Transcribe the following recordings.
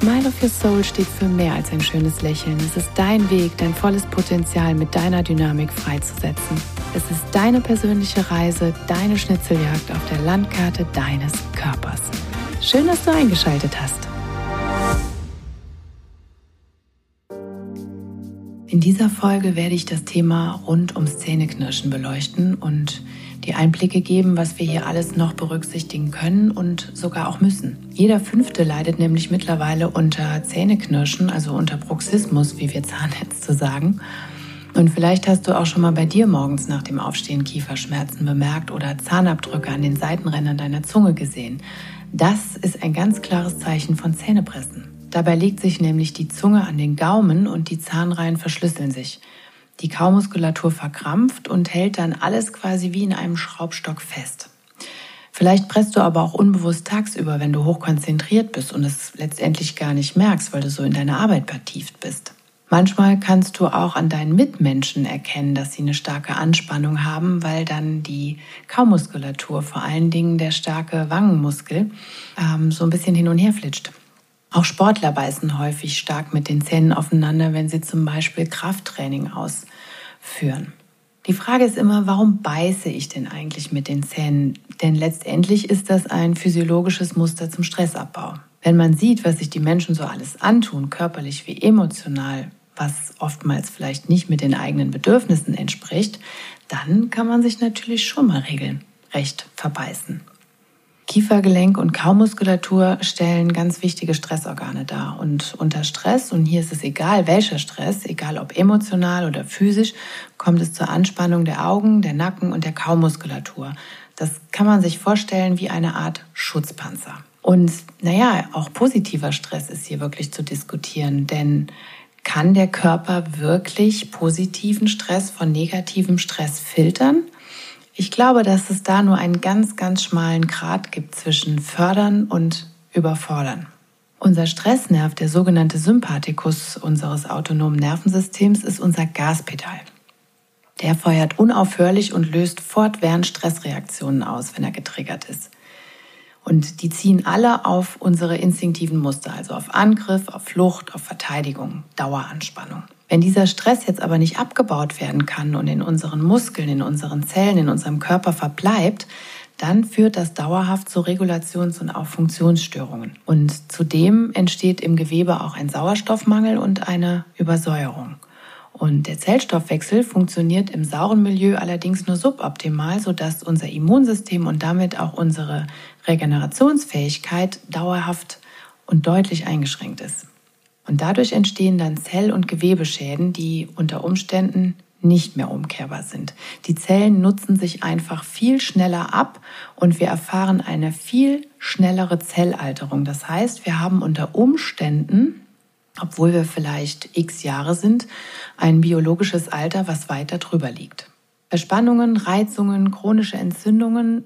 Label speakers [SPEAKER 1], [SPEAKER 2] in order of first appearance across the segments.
[SPEAKER 1] Smile of Your Soul steht für mehr als ein schönes Lächeln. Es ist dein Weg, dein volles Potenzial mit deiner Dynamik freizusetzen. Es ist deine persönliche Reise, deine Schnitzeljagd auf der Landkarte deines Körpers. Schön, dass du eingeschaltet hast. In dieser Folge werde ich das Thema rund ums Zähneknirschen beleuchten und die Einblicke geben, was wir hier alles noch berücksichtigen können und sogar auch müssen. Jeder Fünfte leidet nämlich mittlerweile unter Zähneknirschen, also unter Bruxismus, wie wir Zahnärzte sagen. Und vielleicht hast du auch schon mal bei dir morgens nach dem Aufstehen Kieferschmerzen bemerkt oder Zahnabdrücke an den Seitenrändern deiner Zunge gesehen. Das ist ein ganz klares Zeichen von Zähnepressen. Dabei legt sich nämlich die Zunge an den Gaumen und die Zahnreihen verschlüsseln sich. Die Kaumuskulatur verkrampft und hält dann alles quasi wie in einem Schraubstock fest. Vielleicht presst du aber auch unbewusst tagsüber, wenn du hochkonzentriert bist und es letztendlich gar nicht merkst, weil du so in deine Arbeit vertieft bist. Manchmal kannst du auch an deinen Mitmenschen erkennen, dass sie eine starke Anspannung haben, weil dann die Kaumuskulatur, vor allen Dingen der starke Wangenmuskel, ähm, so ein bisschen hin und her flitscht. Auch Sportler beißen häufig stark mit den Zähnen aufeinander, wenn sie zum Beispiel Krafttraining ausführen. Die Frage ist immer, warum beiße ich denn eigentlich mit den Zähnen? Denn letztendlich ist das ein physiologisches Muster zum Stressabbau. Wenn man sieht, was sich die Menschen so alles antun, körperlich wie emotional, was oftmals vielleicht nicht mit den eigenen Bedürfnissen entspricht, dann kann man sich natürlich schon mal regelrecht verbeißen. Kiefergelenk und Kaumuskulatur stellen ganz wichtige Stressorgane dar. Und unter Stress, und hier ist es egal welcher Stress, egal ob emotional oder physisch, kommt es zur Anspannung der Augen, der Nacken und der Kaumuskulatur. Das kann man sich vorstellen wie eine Art Schutzpanzer. Und naja, auch positiver Stress ist hier wirklich zu diskutieren, denn kann der Körper wirklich positiven Stress von negativem Stress filtern? Ich glaube, dass es da nur einen ganz, ganz schmalen Grat gibt zwischen fördern und überfordern. Unser Stressnerv, der sogenannte Sympathikus unseres autonomen Nervensystems, ist unser Gaspedal. Der feuert unaufhörlich und löst fortwährend Stressreaktionen aus, wenn er getriggert ist. Und die ziehen alle auf unsere instinktiven Muster, also auf Angriff, auf Flucht, auf Verteidigung, Daueranspannung. Wenn dieser Stress jetzt aber nicht abgebaut werden kann und in unseren Muskeln, in unseren Zellen, in unserem Körper verbleibt, dann führt das dauerhaft zu Regulations- und auch Funktionsstörungen. Und zudem entsteht im Gewebe auch ein Sauerstoffmangel und eine Übersäuerung. Und der Zellstoffwechsel funktioniert im sauren Milieu allerdings nur suboptimal, sodass unser Immunsystem und damit auch unsere Regenerationsfähigkeit dauerhaft und deutlich eingeschränkt ist. Und dadurch entstehen dann Zell- und Gewebeschäden, die unter Umständen nicht mehr umkehrbar sind. Die Zellen nutzen sich einfach viel schneller ab und wir erfahren eine viel schnellere Zellalterung. Das heißt, wir haben unter Umständen, obwohl wir vielleicht x Jahre sind, ein biologisches Alter, was weiter drüber liegt. Verspannungen, Reizungen, chronische Entzündungen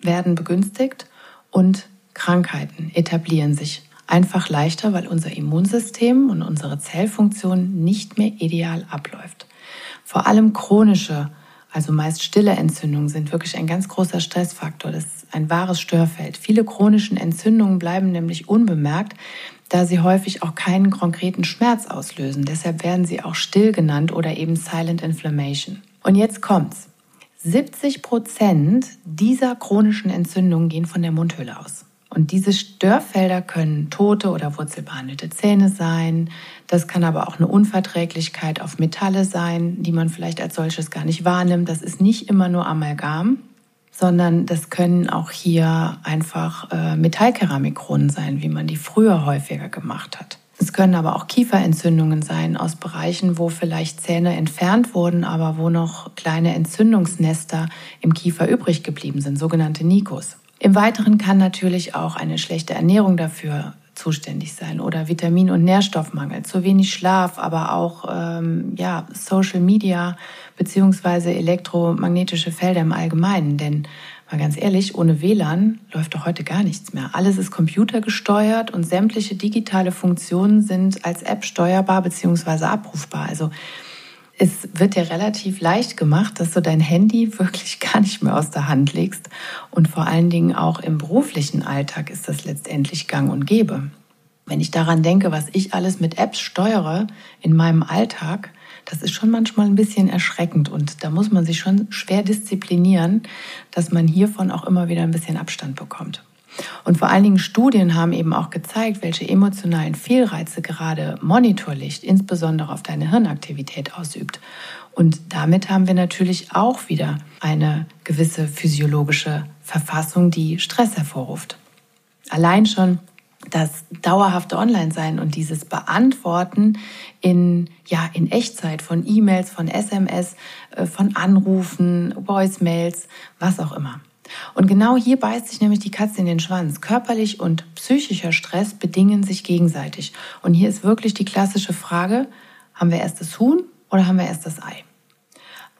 [SPEAKER 1] werden begünstigt und Krankheiten etablieren sich einfach leichter, weil unser Immunsystem und unsere Zellfunktion nicht mehr ideal abläuft. Vor allem chronische, also meist stille Entzündungen sind wirklich ein ganz großer Stressfaktor. Das ist ein wahres Störfeld. Viele chronischen Entzündungen bleiben nämlich unbemerkt, da sie häufig auch keinen konkreten Schmerz auslösen. Deshalb werden sie auch still genannt oder eben Silent Inflammation. Und jetzt kommt's. 70 Prozent dieser chronischen Entzündungen gehen von der Mundhöhle aus. Und diese Störfelder können tote oder wurzelbehandelte Zähne sein. Das kann aber auch eine Unverträglichkeit auf Metalle sein, die man vielleicht als solches gar nicht wahrnimmt. Das ist nicht immer nur Amalgam, sondern das können auch hier einfach äh, Metallkeramikkronen sein, wie man die früher häufiger gemacht hat. Es können aber auch Kieferentzündungen sein aus Bereichen, wo vielleicht Zähne entfernt wurden, aber wo noch kleine Entzündungsnester im Kiefer übrig geblieben sind, sogenannte Nikos. Im Weiteren kann natürlich auch eine schlechte Ernährung dafür zuständig sein oder Vitamin- und Nährstoffmangel, zu wenig Schlaf, aber auch ähm, ja, Social Media beziehungsweise elektromagnetische Felder im Allgemeinen. Denn mal ganz ehrlich, ohne WLAN läuft doch heute gar nichts mehr. Alles ist computergesteuert und sämtliche digitale Funktionen sind als App steuerbar beziehungsweise abrufbar. Also es wird dir relativ leicht gemacht, dass du dein Handy wirklich gar nicht mehr aus der Hand legst. Und vor allen Dingen auch im beruflichen Alltag ist das letztendlich gang und gäbe. Wenn ich daran denke, was ich alles mit Apps steuere in meinem Alltag, das ist schon manchmal ein bisschen erschreckend und da muss man sich schon schwer disziplinieren, dass man hiervon auch immer wieder ein bisschen Abstand bekommt. Und vor allen Dingen Studien haben eben auch gezeigt, welche emotionalen Fehlreize gerade Monitorlicht insbesondere auf deine Hirnaktivität ausübt. Und damit haben wir natürlich auch wieder eine gewisse physiologische Verfassung, die Stress hervorruft. Allein schon das dauerhafte Online-Sein und dieses Beantworten in, ja, in Echtzeit von E-Mails, von SMS, äh, von Anrufen, Voicemails, was auch immer. Und genau hier beißt sich nämlich die Katze in den Schwanz. Körperlich und psychischer Stress bedingen sich gegenseitig. Und hier ist wirklich die klassische Frage, haben wir erst das Huhn oder haben wir erst das Ei?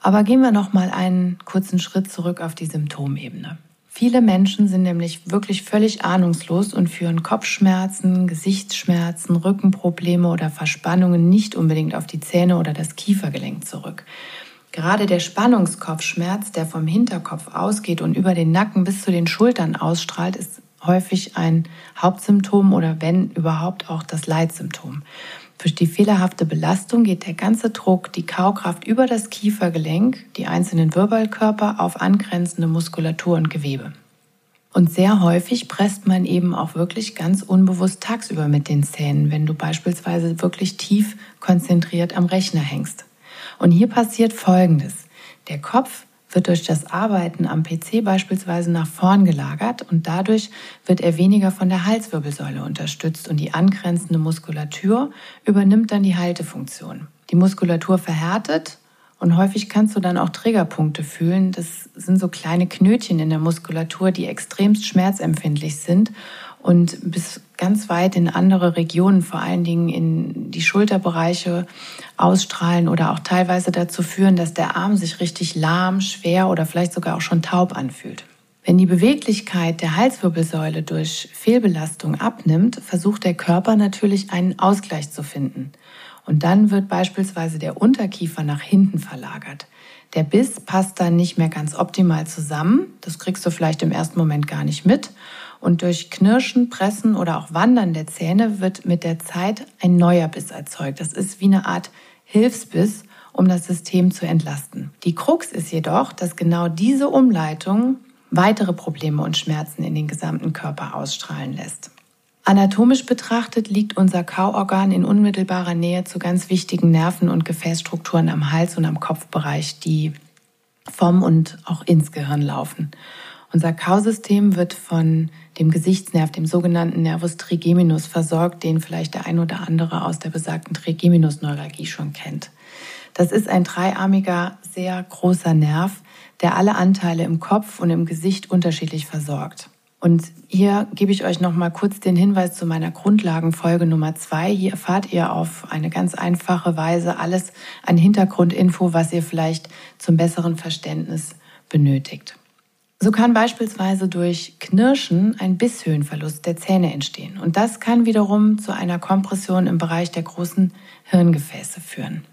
[SPEAKER 1] Aber gehen wir noch mal einen kurzen Schritt zurück auf die Symptomebene. Viele Menschen sind nämlich wirklich völlig ahnungslos und führen Kopfschmerzen, Gesichtsschmerzen, Rückenprobleme oder Verspannungen nicht unbedingt auf die Zähne oder das Kiefergelenk zurück. Gerade der Spannungskopfschmerz, der vom Hinterkopf ausgeht und über den Nacken bis zu den Schultern ausstrahlt, ist häufig ein Hauptsymptom oder wenn überhaupt auch das Leitsymptom. Durch die fehlerhafte Belastung geht der ganze Druck, die Kaukraft über das Kiefergelenk, die einzelnen Wirbelkörper auf angrenzende Muskulatur und Gewebe. Und sehr häufig presst man eben auch wirklich ganz unbewusst tagsüber mit den Zähnen, wenn du beispielsweise wirklich tief konzentriert am Rechner hängst. Und hier passiert Folgendes. Der Kopf wird durch das Arbeiten am PC beispielsweise nach vorn gelagert und dadurch wird er weniger von der Halswirbelsäule unterstützt und die angrenzende Muskulatur übernimmt dann die Haltefunktion. Die Muskulatur verhärtet und häufig kannst du dann auch Triggerpunkte fühlen. Das sind so kleine Knötchen in der Muskulatur, die extremst schmerzempfindlich sind und bis ganz weit in andere Regionen, vor allen Dingen in die Schulterbereiche ausstrahlen oder auch teilweise dazu führen, dass der Arm sich richtig lahm, schwer oder vielleicht sogar auch schon taub anfühlt. Wenn die Beweglichkeit der Halswirbelsäule durch Fehlbelastung abnimmt, versucht der Körper natürlich einen Ausgleich zu finden. Und dann wird beispielsweise der Unterkiefer nach hinten verlagert. Der Biss passt dann nicht mehr ganz optimal zusammen. Das kriegst du vielleicht im ersten Moment gar nicht mit. Und durch Knirschen, Pressen oder auch Wandern der Zähne wird mit der Zeit ein neuer Biss erzeugt. Das ist wie eine Art Hilfsbiss, um das System zu entlasten. Die Krux ist jedoch, dass genau diese Umleitung weitere Probleme und Schmerzen in den gesamten Körper ausstrahlen lässt. Anatomisch betrachtet liegt unser Kauorgan in unmittelbarer Nähe zu ganz wichtigen Nerven und Gefäßstrukturen am Hals und am Kopfbereich, die vom und auch ins Gehirn laufen. Unser Kausystem wird von dem Gesichtsnerv, dem sogenannten Nervus trigeminus, versorgt, den vielleicht der ein oder andere aus der besagten Trigeminusneuralgie schon kennt. Das ist ein dreiarmiger, sehr großer Nerv, der alle Anteile im Kopf und im Gesicht unterschiedlich versorgt. Und hier gebe ich euch noch mal kurz den Hinweis zu meiner Grundlagenfolge Nummer zwei. Hier erfahrt ihr auf eine ganz einfache Weise alles an Hintergrundinfo, was ihr vielleicht zum besseren Verständnis benötigt. So kann beispielsweise durch Knirschen ein Bisshöhenverlust der Zähne entstehen. Und das kann wiederum zu einer Kompression im Bereich der großen Hirngefäße führen.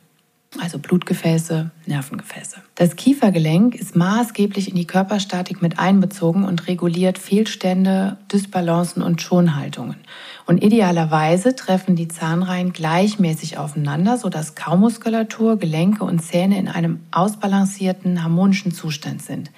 [SPEAKER 1] Also Blutgefäße, Nervengefäße. Das Kiefergelenk ist maßgeblich in die Körperstatik mit einbezogen und reguliert Fehlstände, Dysbalancen und Schonhaltungen. Und idealerweise treffen die Zahnreihen gleichmäßig aufeinander, sodass Kaumuskulatur, Gelenke und Zähne in einem ausbalancierten, harmonischen Zustand sind.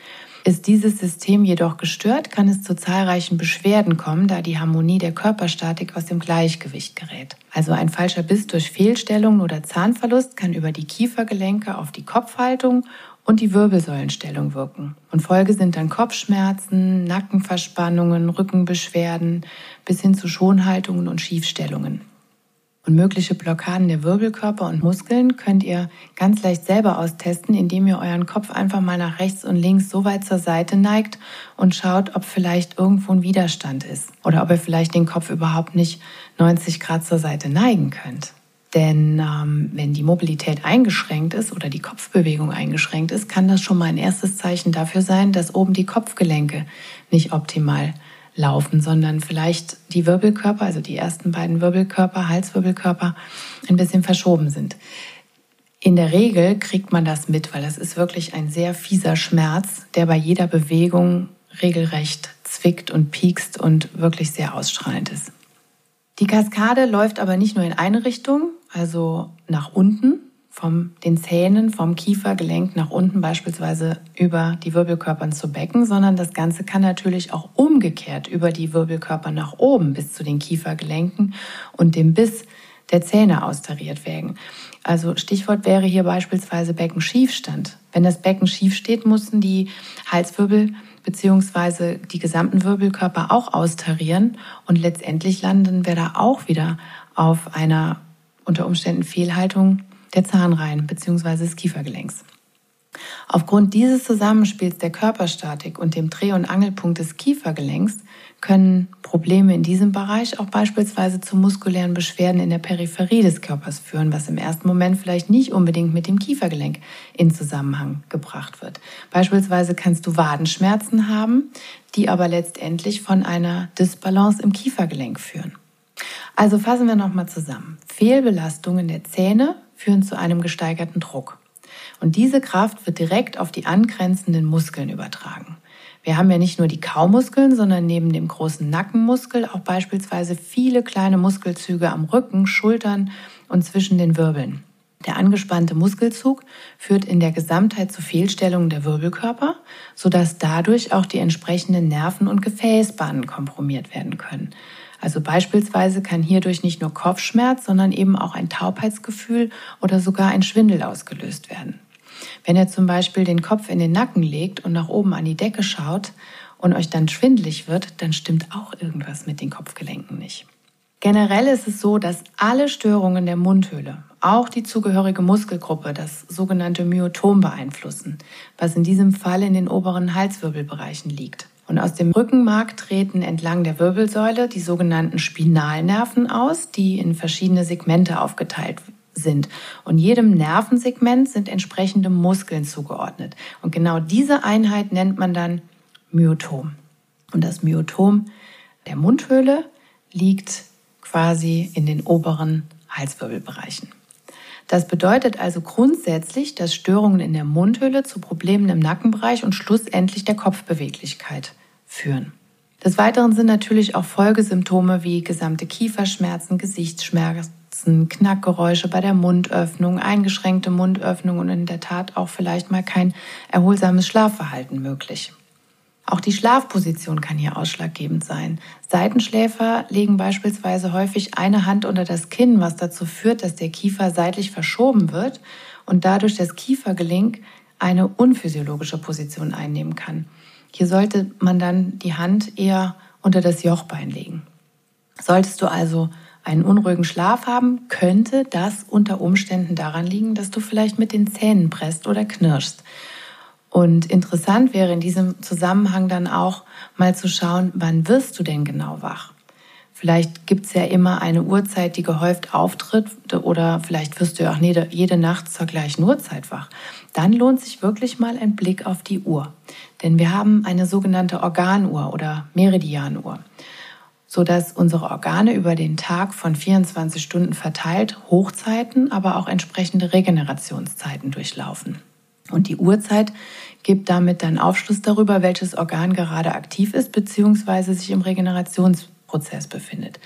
[SPEAKER 1] Ist dieses System jedoch gestört, kann es zu zahlreichen Beschwerden kommen, da die Harmonie der Körperstatik aus dem Gleichgewicht gerät. Also ein falscher Biss durch Fehlstellungen oder Zahnverlust kann über die Kiefergelenke auf die Kopfhaltung und die Wirbelsäulenstellung wirken. Und Folge sind dann Kopfschmerzen, Nackenverspannungen, Rückenbeschwerden bis hin zu Schonhaltungen und Schiefstellungen. Und mögliche Blockaden der Wirbelkörper und Muskeln könnt ihr ganz leicht selber austesten, indem ihr euren Kopf einfach mal nach rechts und links so weit zur Seite neigt und schaut, ob vielleicht irgendwo ein Widerstand ist oder ob ihr vielleicht den Kopf überhaupt nicht 90 Grad zur Seite neigen könnt. Denn ähm, wenn die Mobilität eingeschränkt ist oder die Kopfbewegung eingeschränkt ist, kann das schon mal ein erstes Zeichen dafür sein, dass oben die Kopfgelenke nicht optimal laufen, sondern vielleicht die Wirbelkörper, also die ersten beiden Wirbelkörper, Halswirbelkörper, ein bisschen verschoben sind. In der Regel kriegt man das mit, weil das ist wirklich ein sehr fieser Schmerz, der bei jeder Bewegung regelrecht zwickt und piekst und wirklich sehr ausstrahlend ist. Die Kaskade läuft aber nicht nur in eine Richtung, also nach unten, von den Zähnen, vom Kiefergelenk nach unten beispielsweise über die Wirbelkörpern zu Becken, sondern das Ganze kann natürlich auch umgekehrt über die Wirbelkörper nach oben bis zu den Kiefergelenken und dem Biss der Zähne austariert werden. Also Stichwort wäre hier beispielsweise Beckenschiefstand. Wenn das Becken schief steht, mussten die Halswirbel beziehungsweise die gesamten Wirbelkörper auch austarieren und letztendlich landen wir da auch wieder auf einer unter Umständen Fehlhaltung der Zahnreihen bzw. des Kiefergelenks. Aufgrund dieses Zusammenspiels der Körperstatik und dem Dreh- und Angelpunkt des Kiefergelenks können Probleme in diesem Bereich auch beispielsweise zu muskulären Beschwerden in der Peripherie des Körpers führen, was im ersten Moment vielleicht nicht unbedingt mit dem Kiefergelenk in Zusammenhang gebracht wird. Beispielsweise kannst du Wadenschmerzen haben, die aber letztendlich von einer Disbalance im Kiefergelenk führen. Also fassen wir nochmal zusammen. Fehlbelastungen der Zähne führen zu einem gesteigerten Druck. Und diese Kraft wird direkt auf die angrenzenden Muskeln übertragen. Wir haben ja nicht nur die Kaumuskeln, sondern neben dem großen Nackenmuskel auch beispielsweise viele kleine Muskelzüge am Rücken, Schultern und zwischen den Wirbeln. Der angespannte Muskelzug führt in der Gesamtheit zu Fehlstellungen der Wirbelkörper, sodass dadurch auch die entsprechenden Nerven- und Gefäßbahnen kompromiert werden können. Also beispielsweise kann hierdurch nicht nur Kopfschmerz, sondern eben auch ein Taubheitsgefühl oder sogar ein Schwindel ausgelöst werden. Wenn ihr zum Beispiel den Kopf in den Nacken legt und nach oben an die Decke schaut und euch dann schwindlig wird, dann stimmt auch irgendwas mit den Kopfgelenken nicht. Generell ist es so, dass alle Störungen der Mundhöhle, auch die zugehörige Muskelgruppe, das sogenannte Myotom beeinflussen, was in diesem Fall in den oberen Halswirbelbereichen liegt. Und aus dem Rückenmark treten entlang der Wirbelsäule die sogenannten Spinalnerven aus, die in verschiedene Segmente aufgeteilt sind. Und jedem Nervensegment sind entsprechende Muskeln zugeordnet. Und genau diese Einheit nennt man dann Myotom. Und das Myotom der Mundhöhle liegt quasi in den oberen Halswirbelbereichen. Das bedeutet also grundsätzlich, dass Störungen in der Mundhöhle zu Problemen im Nackenbereich und schlussendlich der Kopfbeweglichkeit führen. Des Weiteren sind natürlich auch Folgesymptome wie gesamte Kieferschmerzen, Gesichtsschmerzen, Knackgeräusche bei der Mundöffnung, eingeschränkte Mundöffnung und in der Tat auch vielleicht mal kein erholsames Schlafverhalten möglich. Auch die Schlafposition kann hier ausschlaggebend sein. Seitenschläfer legen beispielsweise häufig eine Hand unter das Kinn, was dazu führt, dass der Kiefer seitlich verschoben wird und dadurch das Kiefergelenk eine unphysiologische Position einnehmen kann. Hier sollte man dann die Hand eher unter das Jochbein legen. Solltest du also einen unruhigen Schlaf haben, könnte das unter Umständen daran liegen, dass du vielleicht mit den Zähnen presst oder knirschst. Und interessant wäre in diesem Zusammenhang dann auch mal zu schauen, wann wirst du denn genau wach? Vielleicht gibt es ja immer eine Uhrzeit, die gehäuft auftritt oder vielleicht wirst du ja auch jede Nacht zur gleichen Uhrzeit wach. Dann lohnt sich wirklich mal ein Blick auf die Uhr. Denn wir haben eine sogenannte Organuhr oder Meridianuhr, sodass unsere Organe über den Tag von 24 Stunden verteilt Hochzeiten, aber auch entsprechende Regenerationszeiten durchlaufen. Und die Uhrzeit gibt damit dann Aufschluss darüber, welches Organ gerade aktiv ist bzw. sich im Regenerationsprozess befindet.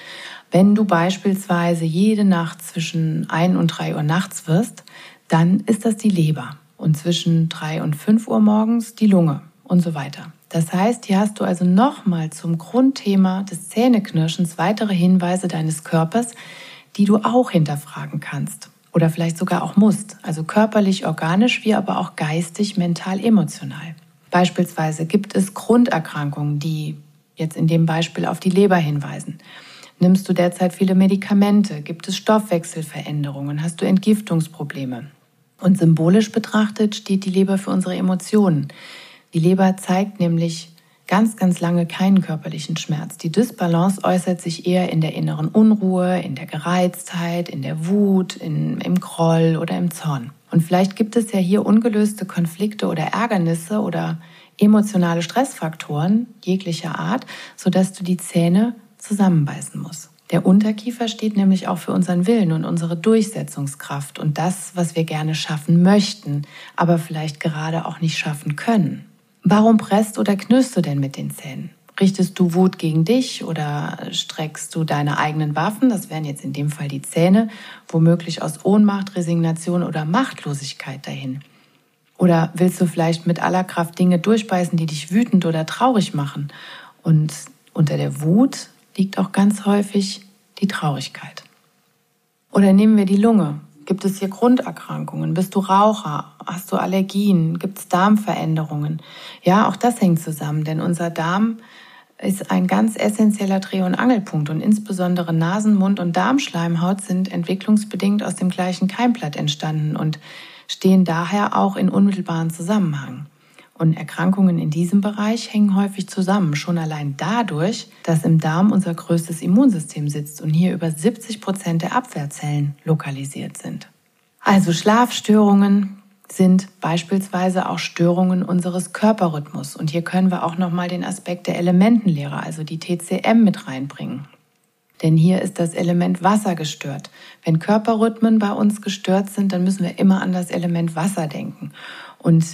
[SPEAKER 1] Wenn du beispielsweise jede Nacht zwischen 1 und 3 Uhr nachts wirst, dann ist das die Leber und zwischen 3 und 5 Uhr morgens die Lunge und so weiter. Das heißt, hier hast du also nochmal zum Grundthema des Zähneknirschens weitere Hinweise deines Körpers, die du auch hinterfragen kannst oder vielleicht sogar auch musst, also körperlich, organisch, wie aber auch geistig, mental, emotional. Beispielsweise gibt es Grunderkrankungen, die jetzt in dem Beispiel auf die Leber hinweisen. Nimmst du derzeit viele Medikamente? Gibt es Stoffwechselveränderungen? Hast du Entgiftungsprobleme? Und symbolisch betrachtet steht die Leber für unsere Emotionen. Die Leber zeigt nämlich ganz, ganz lange keinen körperlichen Schmerz. Die Dysbalance äußert sich eher in der inneren Unruhe, in der Gereiztheit, in der Wut, in, im Groll oder im Zorn. Und vielleicht gibt es ja hier ungelöste Konflikte oder Ärgernisse oder emotionale Stressfaktoren jeglicher Art, sodass du die Zähne zusammenbeißen musst. Der Unterkiefer steht nämlich auch für unseren Willen und unsere Durchsetzungskraft und das, was wir gerne schaffen möchten, aber vielleicht gerade auch nicht schaffen können. Warum presst oder knirschst du denn mit den Zähnen? Richtest du Wut gegen dich oder streckst du deine eigenen Waffen, das wären jetzt in dem Fall die Zähne, womöglich aus Ohnmacht, Resignation oder Machtlosigkeit dahin? Oder willst du vielleicht mit aller Kraft Dinge durchbeißen, die dich wütend oder traurig machen? Und unter der Wut liegt auch ganz häufig die Traurigkeit. Oder nehmen wir die Lunge. Gibt es hier Grunderkrankungen? Bist du Raucher? Hast du Allergien? Gibt es Darmveränderungen? Ja, auch das hängt zusammen, denn unser Darm ist ein ganz essentieller Dreh- und Angelpunkt und insbesondere Nasen-, Mund- und Darmschleimhaut sind entwicklungsbedingt aus dem gleichen Keimblatt entstanden und stehen daher auch in unmittelbaren Zusammenhang. Und Erkrankungen in diesem Bereich hängen häufig zusammen, schon allein dadurch, dass im Darm unser größtes Immunsystem sitzt und hier über 70 Prozent der Abwehrzellen lokalisiert sind. Also Schlafstörungen sind beispielsweise auch Störungen unseres Körperrhythmus. Und hier können wir auch nochmal den Aspekt der Elementenlehre, also die TCM, mit reinbringen. Denn hier ist das Element Wasser gestört. Wenn Körperrhythmen bei uns gestört sind, dann müssen wir immer an das Element Wasser denken. Und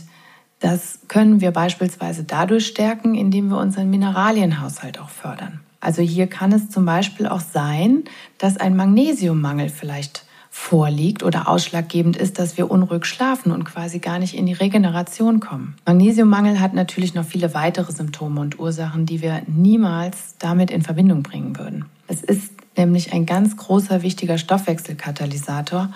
[SPEAKER 1] das können wir beispielsweise dadurch stärken, indem wir unseren Mineralienhaushalt auch fördern. Also hier kann es zum Beispiel auch sein, dass ein Magnesiummangel vielleicht vorliegt oder ausschlaggebend ist, dass wir unruhig schlafen und quasi gar nicht in die Regeneration kommen. Magnesiummangel hat natürlich noch viele weitere Symptome und Ursachen, die wir niemals damit in Verbindung bringen würden. Es ist nämlich ein ganz großer wichtiger Stoffwechselkatalysator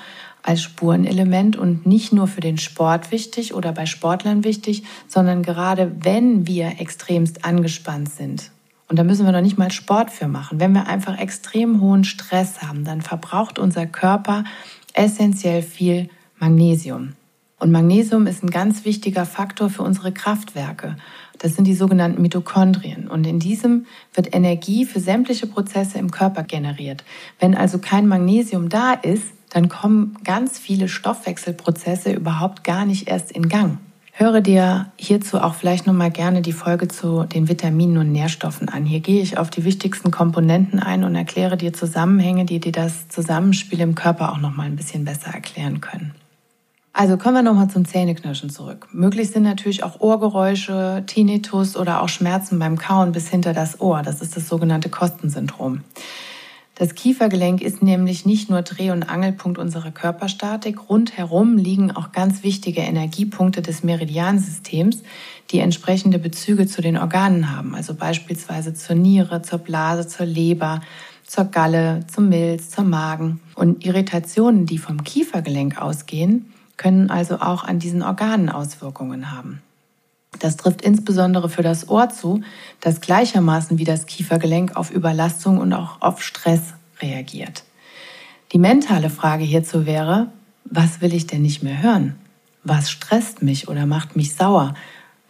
[SPEAKER 1] als Spurenelement und nicht nur für den Sport wichtig oder bei Sportlern wichtig, sondern gerade wenn wir extremst angespannt sind. Und da müssen wir noch nicht mal Sport für machen. Wenn wir einfach extrem hohen Stress haben, dann verbraucht unser Körper essentiell viel Magnesium. Und Magnesium ist ein ganz wichtiger Faktor für unsere Kraftwerke. Das sind die sogenannten Mitochondrien. Und in diesem wird Energie für sämtliche Prozesse im Körper generiert. Wenn also kein Magnesium da ist, dann kommen ganz viele Stoffwechselprozesse überhaupt gar nicht erst in Gang. Höre dir hierzu auch vielleicht nochmal gerne die Folge zu den Vitaminen und Nährstoffen an. Hier gehe ich auf die wichtigsten Komponenten ein und erkläre dir Zusammenhänge, die dir das Zusammenspiel im Körper auch nochmal ein bisschen besser erklären können. Also kommen wir nochmal zum Zähneknirschen zurück. Möglich sind natürlich auch Ohrgeräusche, Tinnitus oder auch Schmerzen beim Kauen bis hinter das Ohr. Das ist das sogenannte Kostensyndrom. Das Kiefergelenk ist nämlich nicht nur Dreh- und Angelpunkt unserer Körperstatik. Rundherum liegen auch ganz wichtige Energiepunkte des Meridiansystems, die entsprechende Bezüge zu den Organen haben. Also beispielsweise zur Niere, zur Blase, zur Leber, zur Galle, zum Milz, zum Magen. Und Irritationen, die vom Kiefergelenk ausgehen, können also auch an diesen Organen Auswirkungen haben. Das trifft insbesondere für das Ohr zu, das gleichermaßen wie das Kiefergelenk auf Überlastung und auch auf Stress reagiert. Die mentale Frage hierzu wäre, was will ich denn nicht mehr hören? Was stresst mich oder macht mich sauer?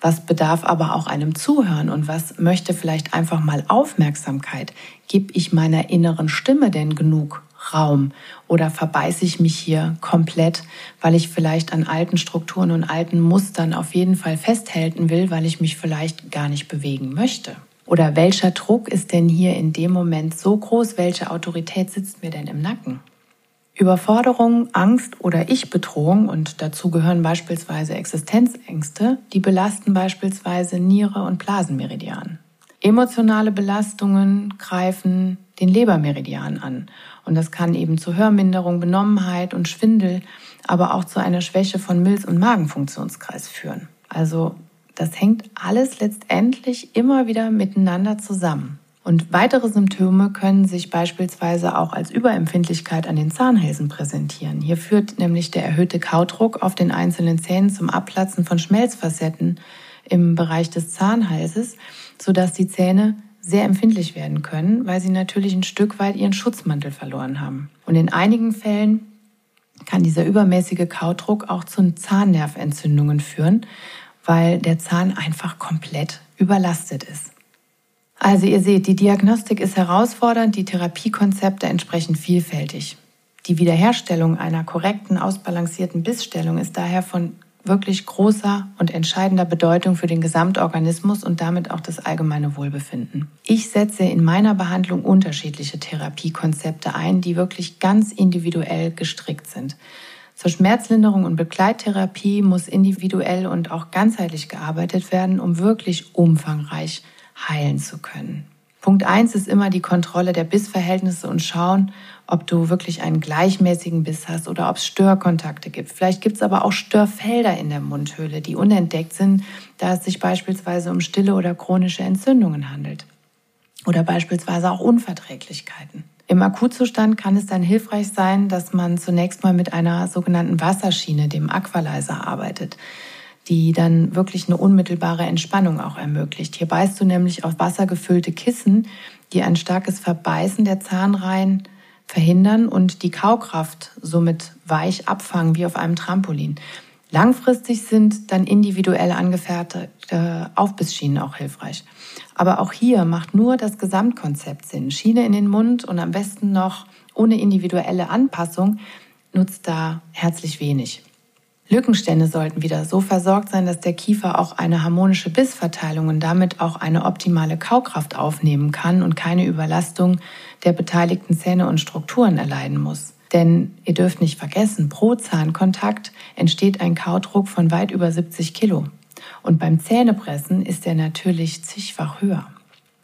[SPEAKER 1] Was bedarf aber auch einem Zuhören und was möchte vielleicht einfach mal Aufmerksamkeit? Gib ich meiner inneren Stimme denn genug Raum oder verbeiße ich mich hier komplett, weil ich vielleicht an alten Strukturen und alten Mustern auf jeden Fall festhalten will, weil ich mich vielleicht gar nicht bewegen möchte? Oder welcher Druck ist denn hier in dem Moment so groß? Welche Autorität sitzt mir denn im Nacken? Überforderung, Angst oder Ich-Bedrohung und dazu gehören beispielsweise Existenzängste, die belasten beispielsweise Niere und Blasenmeridian. Emotionale Belastungen greifen den Lebermeridian an und das kann eben zu Hörminderung, Benommenheit und Schwindel, aber auch zu einer Schwäche von Milz- und Magenfunktionskreis führen. Also das hängt alles letztendlich immer wieder miteinander zusammen. Und weitere Symptome können sich beispielsweise auch als Überempfindlichkeit an den Zahnhälsen präsentieren. Hier führt nämlich der erhöhte Kaudruck auf den einzelnen Zähnen zum Abplatzen von Schmelzfacetten im Bereich des Zahnhalses, sodass die Zähne sehr empfindlich werden können, weil sie natürlich ein Stück weit ihren Schutzmantel verloren haben. Und in einigen Fällen kann dieser übermäßige Kaudruck auch zu Zahnnerventzündungen führen, weil der Zahn einfach komplett überlastet ist. Also ihr seht, die Diagnostik ist herausfordernd, die Therapiekonzepte entsprechend vielfältig. Die Wiederherstellung einer korrekten, ausbalancierten Bissstellung ist daher von wirklich großer und entscheidender Bedeutung für den Gesamtorganismus und damit auch das allgemeine Wohlbefinden. Ich setze in meiner Behandlung unterschiedliche Therapiekonzepte ein, die wirklich ganz individuell gestrickt sind. Zur Schmerzlinderung und Begleittherapie muss individuell und auch ganzheitlich gearbeitet werden, um wirklich umfangreich heilen zu können. Punkt eins ist immer die Kontrolle der Bissverhältnisse und schauen, ob du wirklich einen gleichmäßigen Biss hast oder ob es Störkontakte gibt. Vielleicht gibt es aber auch Störfelder in der Mundhöhle, die unentdeckt sind, da es sich beispielsweise um stille oder chronische Entzündungen handelt. Oder beispielsweise auch Unverträglichkeiten. Im Akutzustand kann es dann hilfreich sein, dass man zunächst mal mit einer sogenannten Wasserschiene, dem Aqualizer, arbeitet, die dann wirklich eine unmittelbare Entspannung auch ermöglicht. Hier beißt du nämlich auf wassergefüllte Kissen, die ein starkes Verbeißen der Zahnreihen verhindern und die Kaukraft somit weich abfangen wie auf einem Trampolin. Langfristig sind dann individuell angefertigte Aufbissschienen auch hilfreich. Aber auch hier macht nur das Gesamtkonzept Sinn. Schiene in den Mund und am besten noch ohne individuelle Anpassung nutzt da herzlich wenig. Lückenstände sollten wieder so versorgt sein, dass der Kiefer auch eine harmonische Bissverteilung und damit auch eine optimale Kaukraft aufnehmen kann und keine Überlastung der beteiligten Zähne und Strukturen erleiden muss. Denn ihr dürft nicht vergessen, pro Zahnkontakt entsteht ein Kaudruck von weit über 70 Kilo. Und beim Zähnepressen ist er natürlich zigfach höher.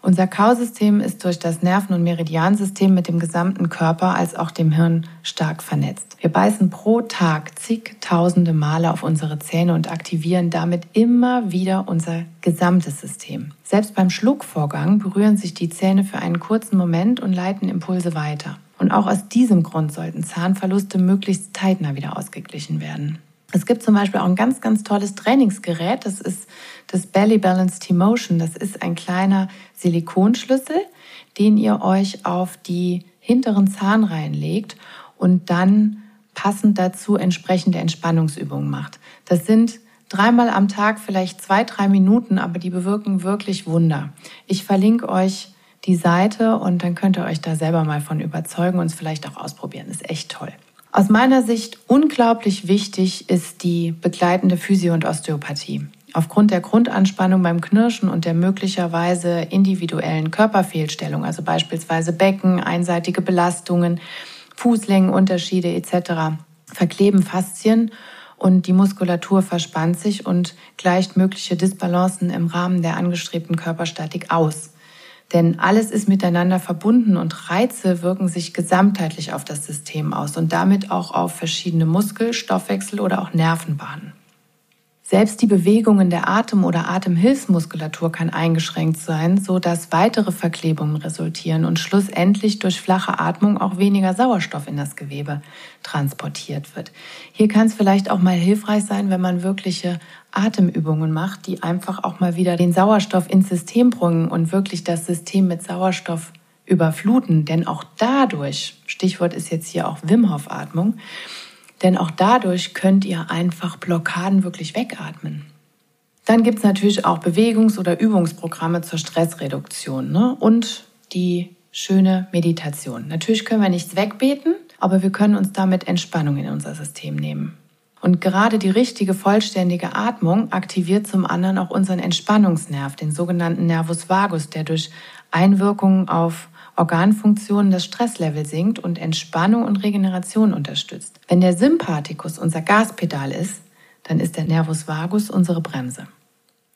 [SPEAKER 1] Unser Kausystem ist durch das Nerven- und Meridiansystem mit dem gesamten Körper als auch dem Hirn stark vernetzt. Wir beißen pro Tag zigtausende Male auf unsere Zähne und aktivieren damit immer wieder unser gesamtes System. Selbst beim Schluckvorgang berühren sich die Zähne für einen kurzen Moment und leiten Impulse weiter. Und auch aus diesem Grund sollten Zahnverluste möglichst zeitnah wieder ausgeglichen werden. Es gibt zum Beispiel auch ein ganz, ganz tolles Trainingsgerät. Das ist das Belly Balance T-Motion. Das ist ein kleiner Silikonschlüssel, den ihr euch auf die hinteren Zahnreihen legt und dann passend dazu entsprechende Entspannungsübungen macht. Das sind dreimal am Tag vielleicht zwei, drei Minuten, aber die bewirken wirklich Wunder. Ich verlinke euch die Seite und dann könnt ihr euch da selber mal von überzeugen und es vielleicht auch ausprobieren. Das ist echt toll. Aus meiner Sicht unglaublich wichtig ist die begleitende Physio- und Osteopathie. Aufgrund der Grundanspannung beim Knirschen und der möglicherweise individuellen Körperfehlstellung, also beispielsweise Becken, einseitige Belastungen, Fußlängenunterschiede etc., verkleben Faszien und die Muskulatur verspannt sich und gleicht mögliche Disbalancen im Rahmen der angestrebten Körperstatik aus. Denn alles ist miteinander verbunden und Reize wirken sich gesamtheitlich auf das System aus und damit auch auf verschiedene Muskel-, Stoffwechsel- oder auch Nervenbahnen. Selbst die Bewegungen der Atem- oder Atemhilfsmuskulatur kann eingeschränkt sein, so dass weitere Verklebungen resultieren und schlussendlich durch flache Atmung auch weniger Sauerstoff in das Gewebe transportiert wird. Hier kann es vielleicht auch mal hilfreich sein, wenn man wirkliche Atemübungen macht, die einfach auch mal wieder den Sauerstoff ins System bringen und wirklich das System mit Sauerstoff überfluten. Denn auch dadurch, Stichwort ist jetzt hier auch Wim Hof Atmung, denn auch dadurch könnt ihr einfach Blockaden wirklich wegatmen. Dann gibt es natürlich auch Bewegungs- oder Übungsprogramme zur Stressreduktion ne? und die schöne Meditation. Natürlich können wir nichts wegbeten, aber wir können uns damit Entspannung in unser System nehmen. Und gerade die richtige vollständige Atmung aktiviert zum anderen auch unseren Entspannungsnerv, den sogenannten Nervus vagus, der durch Einwirkungen auf Organfunktionen das Stresslevel sinkt und Entspannung und Regeneration unterstützt. Wenn der Sympathikus unser Gaspedal ist, dann ist der Nervus vagus unsere Bremse.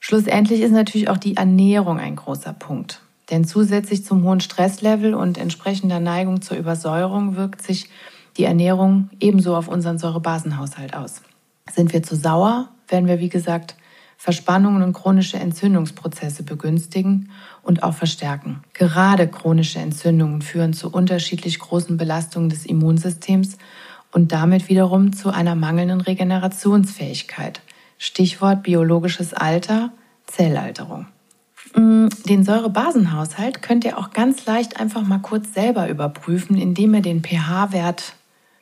[SPEAKER 1] Schlussendlich ist natürlich auch die Ernährung ein großer Punkt. Denn zusätzlich zum hohen Stresslevel und entsprechender Neigung zur Übersäuerung wirkt sich die Ernährung ebenso auf unseren Säurebasenhaushalt aus. Sind wir zu sauer, werden wir, wie gesagt, Verspannungen und chronische Entzündungsprozesse begünstigen und auch verstärken. Gerade chronische Entzündungen führen zu unterschiedlich großen Belastungen des Immunsystems und damit wiederum zu einer mangelnden Regenerationsfähigkeit. Stichwort biologisches Alter, Zellalterung. Mm, den Säurebasenhaushalt könnt ihr auch ganz leicht einfach mal kurz selber überprüfen, indem ihr den pH-Wert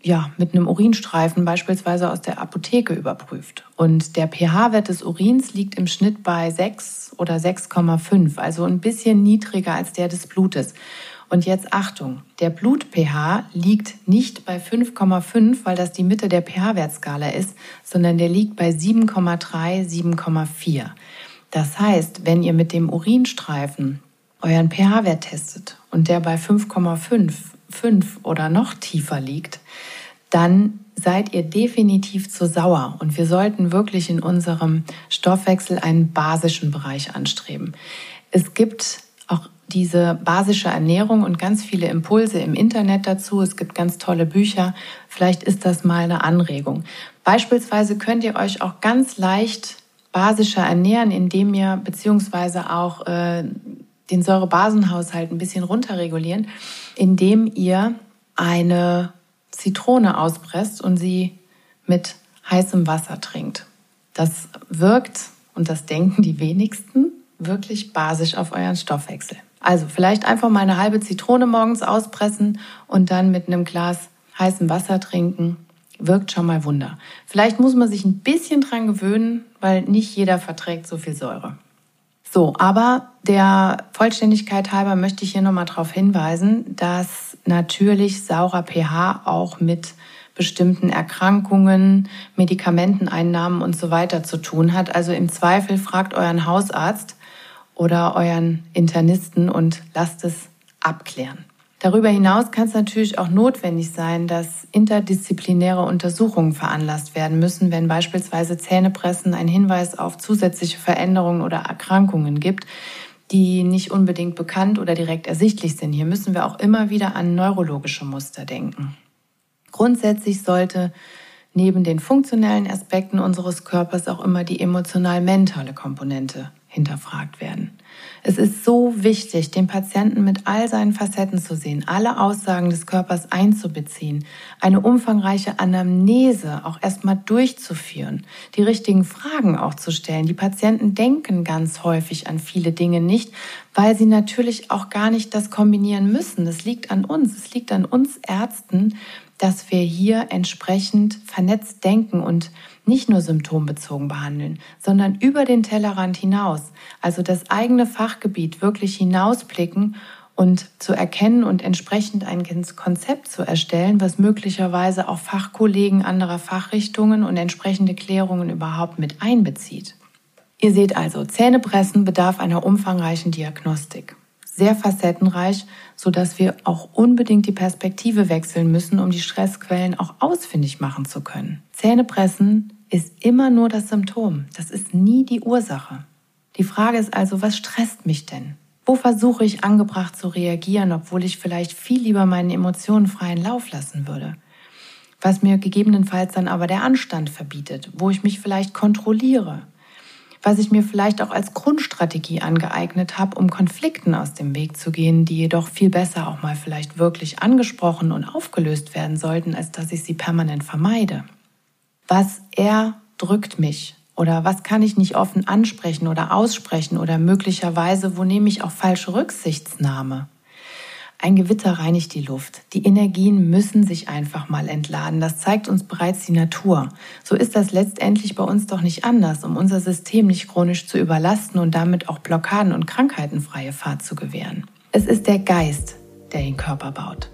[SPEAKER 1] ja, mit einem Urinstreifen beispielsweise aus der Apotheke überprüft. Und der pH-Wert des Urins liegt im Schnitt bei 6 oder 6,5, also ein bisschen niedriger als der des Blutes. Und jetzt Achtung, der Blut-pH liegt nicht bei 5,5, weil das die Mitte der pH-Wertskala ist, sondern der liegt bei 7,3, 7,4. Das heißt, wenn ihr mit dem Urinstreifen euren pH-Wert testet und der bei 5,5, 5 oder noch tiefer liegt, dann seid ihr definitiv zu sauer und wir sollten wirklich in unserem Stoffwechsel einen basischen Bereich anstreben. Es gibt auch diese basische Ernährung und ganz viele Impulse im Internet dazu. Es gibt ganz tolle Bücher. Vielleicht ist das mal eine Anregung. Beispielsweise könnt ihr euch auch ganz leicht basischer ernähren, indem ihr beziehungsweise auch äh, den Säurebasenhaushalt ein bisschen runterregulieren, indem ihr eine Zitrone auspresst und sie mit heißem Wasser trinkt. Das wirkt, und das denken die wenigsten, wirklich basisch auf euren Stoffwechsel. Also vielleicht einfach mal eine halbe Zitrone morgens auspressen und dann mit einem Glas heißem Wasser trinken wirkt schon mal Wunder. Vielleicht muss man sich ein bisschen dran gewöhnen, weil nicht jeder verträgt so viel Säure. So, aber der Vollständigkeit halber möchte ich hier nochmal darauf hinweisen, dass natürlich saurer pH auch mit bestimmten Erkrankungen, Medikamenteneinnahmen und so weiter zu tun hat. Also im Zweifel fragt euren Hausarzt oder euren Internisten und lasst es abklären. Darüber hinaus kann es natürlich auch notwendig sein, dass interdisziplinäre Untersuchungen veranlasst werden müssen, wenn beispielsweise Zähnepressen einen Hinweis auf zusätzliche Veränderungen oder Erkrankungen gibt, die nicht unbedingt bekannt oder direkt ersichtlich sind. Hier müssen wir auch immer wieder an neurologische Muster denken. Grundsätzlich sollte neben den funktionellen Aspekten unseres Körpers auch immer die emotional-mentale Komponente hinterfragt werden. Es ist so wichtig, den Patienten mit all seinen Facetten zu sehen, alle Aussagen des Körpers einzubeziehen, eine umfangreiche Anamnese auch erstmal durchzuführen, die richtigen Fragen auch zu stellen. Die Patienten denken ganz häufig an viele Dinge nicht, weil sie natürlich auch gar nicht das kombinieren müssen. Das liegt an uns, es liegt an uns Ärzten, dass wir hier entsprechend vernetzt denken und nicht nur symptombezogen behandeln, sondern über den Tellerrand hinaus, also das eigene Fachgebiet wirklich hinausblicken und zu erkennen und entsprechend ein Konzept zu erstellen, was möglicherweise auch Fachkollegen anderer Fachrichtungen und entsprechende Klärungen überhaupt mit einbezieht. Ihr seht also, Zähnepressen bedarf einer umfangreichen Diagnostik. Sehr facettenreich, sodass wir auch unbedingt die Perspektive wechseln müssen, um die Stressquellen auch ausfindig machen zu können. Zähnepressen ist immer nur das Symptom. Das ist nie die Ursache. Die Frage ist also, was stresst mich denn? Wo versuche ich angebracht zu reagieren, obwohl ich vielleicht viel lieber meinen Emotionen freien Lauf lassen würde? Was mir gegebenenfalls dann aber der Anstand verbietet, wo ich mich vielleicht kontrolliere, was ich mir vielleicht auch als Grundstrategie angeeignet habe, um Konflikten aus dem Weg zu gehen, die jedoch viel besser auch mal vielleicht wirklich angesprochen und aufgelöst werden sollten, als dass ich sie permanent vermeide was er drückt mich oder was kann ich nicht offen ansprechen oder aussprechen oder möglicherweise, wo nehme ich auch falsche Rücksichtsnahme. Ein Gewitter reinigt die Luft. Die Energien müssen sich einfach mal entladen. Das zeigt uns bereits die Natur. So ist das letztendlich bei uns doch nicht anders, um unser System nicht chronisch zu überlasten und damit auch Blockaden und krankheitenfreie Fahrt zu gewähren. Es ist der Geist, der den Körper baut.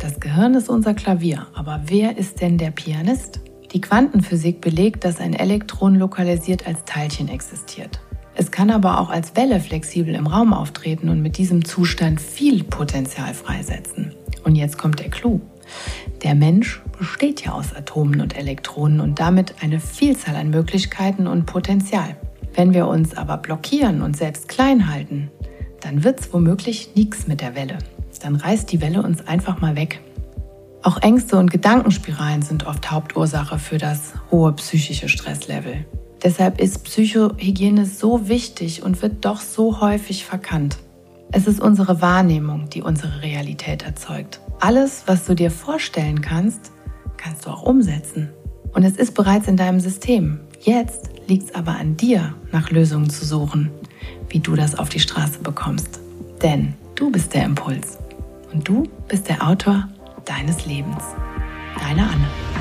[SPEAKER 1] Das Gehirn ist unser Klavier, aber wer ist denn der Pianist? Die Quantenphysik belegt, dass ein Elektron lokalisiert als Teilchen existiert. Es kann aber auch als Welle flexibel im Raum auftreten und mit diesem Zustand viel Potenzial freisetzen. Und jetzt kommt der Clou. Der Mensch besteht ja aus Atomen und Elektronen und damit eine Vielzahl an Möglichkeiten und Potenzial. Wenn wir uns aber blockieren und selbst klein halten, dann wird es womöglich nichts mit der Welle. Dann reißt die Welle uns einfach mal weg. Auch Ängste und Gedankenspiralen sind oft Hauptursache für das hohe psychische Stresslevel. Deshalb ist Psychohygiene so wichtig und wird doch so häufig verkannt. Es ist unsere Wahrnehmung, die unsere Realität erzeugt. Alles, was du dir vorstellen kannst, kannst du auch umsetzen. Und es ist bereits in deinem System. Jetzt liegt es aber an dir, nach Lösungen zu suchen. wie du das auf die Straße bekommst. Denn du bist der Impuls und du bist der Autor deines Lebens. Deine Anne.